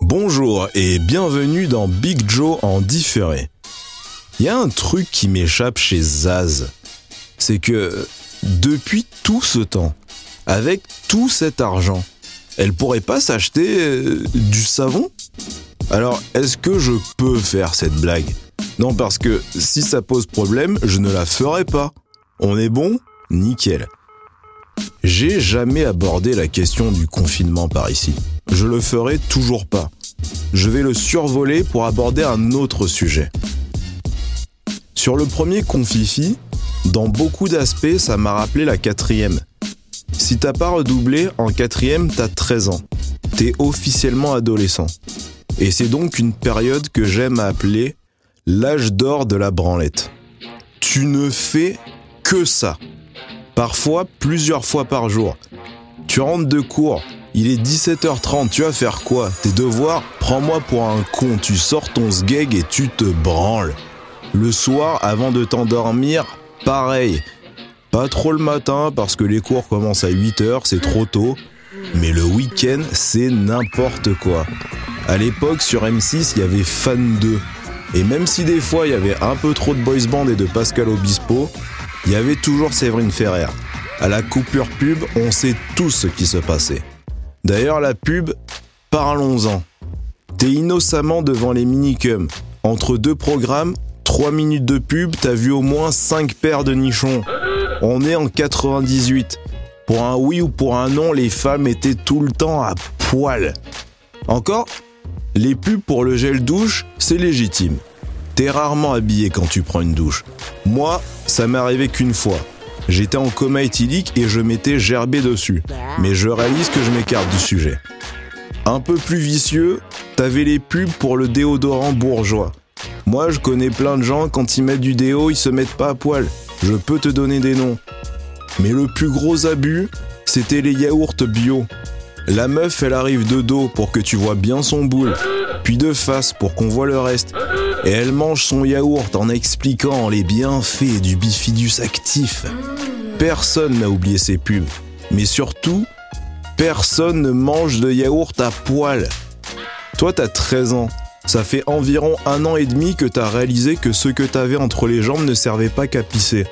Bonjour et bienvenue dans Big Joe en différé. Il y a un truc qui m'échappe chez Zaz. C'est que depuis tout ce temps, avec tout cet argent, elle pourrait pas s'acheter euh, du savon? Alors, est-ce que je peux faire cette blague? Non, parce que si ça pose problème, je ne la ferai pas. On est bon? Nickel. J'ai jamais abordé la question du confinement par ici. Je le ferai toujours pas. Je vais le survoler pour aborder un autre sujet. Sur le premier confifi, dans beaucoup d'aspects, ça m'a rappelé la quatrième. Si t'as pas redoublé, en quatrième, t'as 13 ans. T'es officiellement adolescent. Et c'est donc une période que j'aime appeler l'âge d'or de la branlette. Tu ne fais que ça. Parfois plusieurs fois par jour. Tu rentres de cours, il est 17h30, tu vas faire quoi? Tes devoirs? Prends-moi pour un con, tu sors ton sgeg et tu te branles. Le soir, avant de t'endormir, pareil. Pas trop le matin parce que les cours commencent à 8h, c'est trop tôt. Mais le week-end, c'est n'importe quoi. À l'époque, sur M6, il y avait Fan 2. Et même si des fois il y avait un peu trop de boys band et de Pascal Obispo, il y avait toujours Séverine Ferrer. À la coupure pub, on sait tout ce qui se passait. D'ailleurs, la pub, parlons-en. T'es innocemment devant les minicums. Entre deux programmes, 3 minutes de pub, t'as vu au moins 5 paires de nichons. On est en 98. Pour un oui ou pour un non, les femmes étaient tout le temps à poil. Encore Les pubs pour le gel douche, c'est légitime. T'es rarement habillé quand tu prends une douche. Moi, ça m'est arrivé qu'une fois. J'étais en coma éthylique et je m'étais gerbé dessus. Mais je réalise que je m'écarte du sujet. Un peu plus vicieux, t'avais les pubs pour le déodorant bourgeois. Moi, je connais plein de gens, quand ils mettent du déo, ils se mettent pas à poil. Je peux te donner des noms. Mais le plus gros abus, c'était les yaourts bio. La meuf, elle arrive de dos pour que tu vois bien son boule, puis de face pour qu'on voit le reste. Et elle mange son yaourt en expliquant les bienfaits du bifidus actif. Personne n'a oublié ces pubs. Mais surtout, personne ne mange de yaourt à poil. Toi, t'as 13 ans. Ça fait environ un an et demi que t'as réalisé que ce que t'avais entre les jambes ne servait pas qu'à pisser.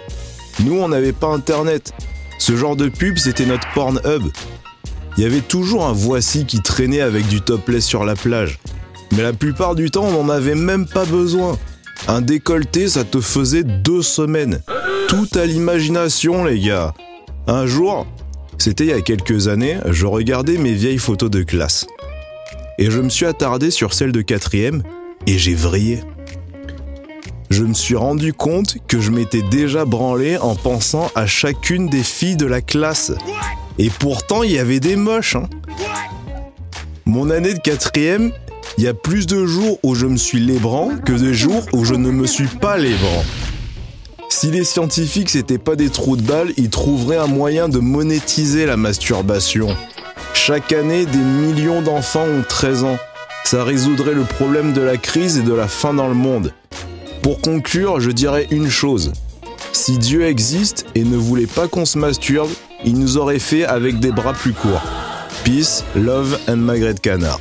Nous, on n'avait pas internet. Ce genre de pub, c'était notre Pornhub. Il y avait toujours un voici qui traînait avec du topless sur la plage. Mais la plupart du temps, on n'en avait même pas besoin. Un décolleté, ça te faisait deux semaines. Tout à l'imagination, les gars. Un jour, c'était il y a quelques années, je regardais mes vieilles photos de classe. Et je me suis attardé sur celle de quatrième et j'ai vrillé. Je me suis rendu compte que je m'étais déjà branlé en pensant à chacune des filles de la classe. Et pourtant, il y avait des moches. Hein. Mon année de quatrième, il y a plus de jours où je me suis lébrant que de jours où je ne me suis pas lébrant. Si les scientifiques c'était pas des trous de balles, ils trouveraient un moyen de monétiser la masturbation. Chaque année, des millions d'enfants ont 13 ans. Ça résoudrait le problème de la crise et de la faim dans le monde. Pour conclure, je dirais une chose. Si Dieu existe et ne voulait pas qu'on se masturbe, il nous aurait fait avec des bras plus courts. Peace, love and Magret Canard.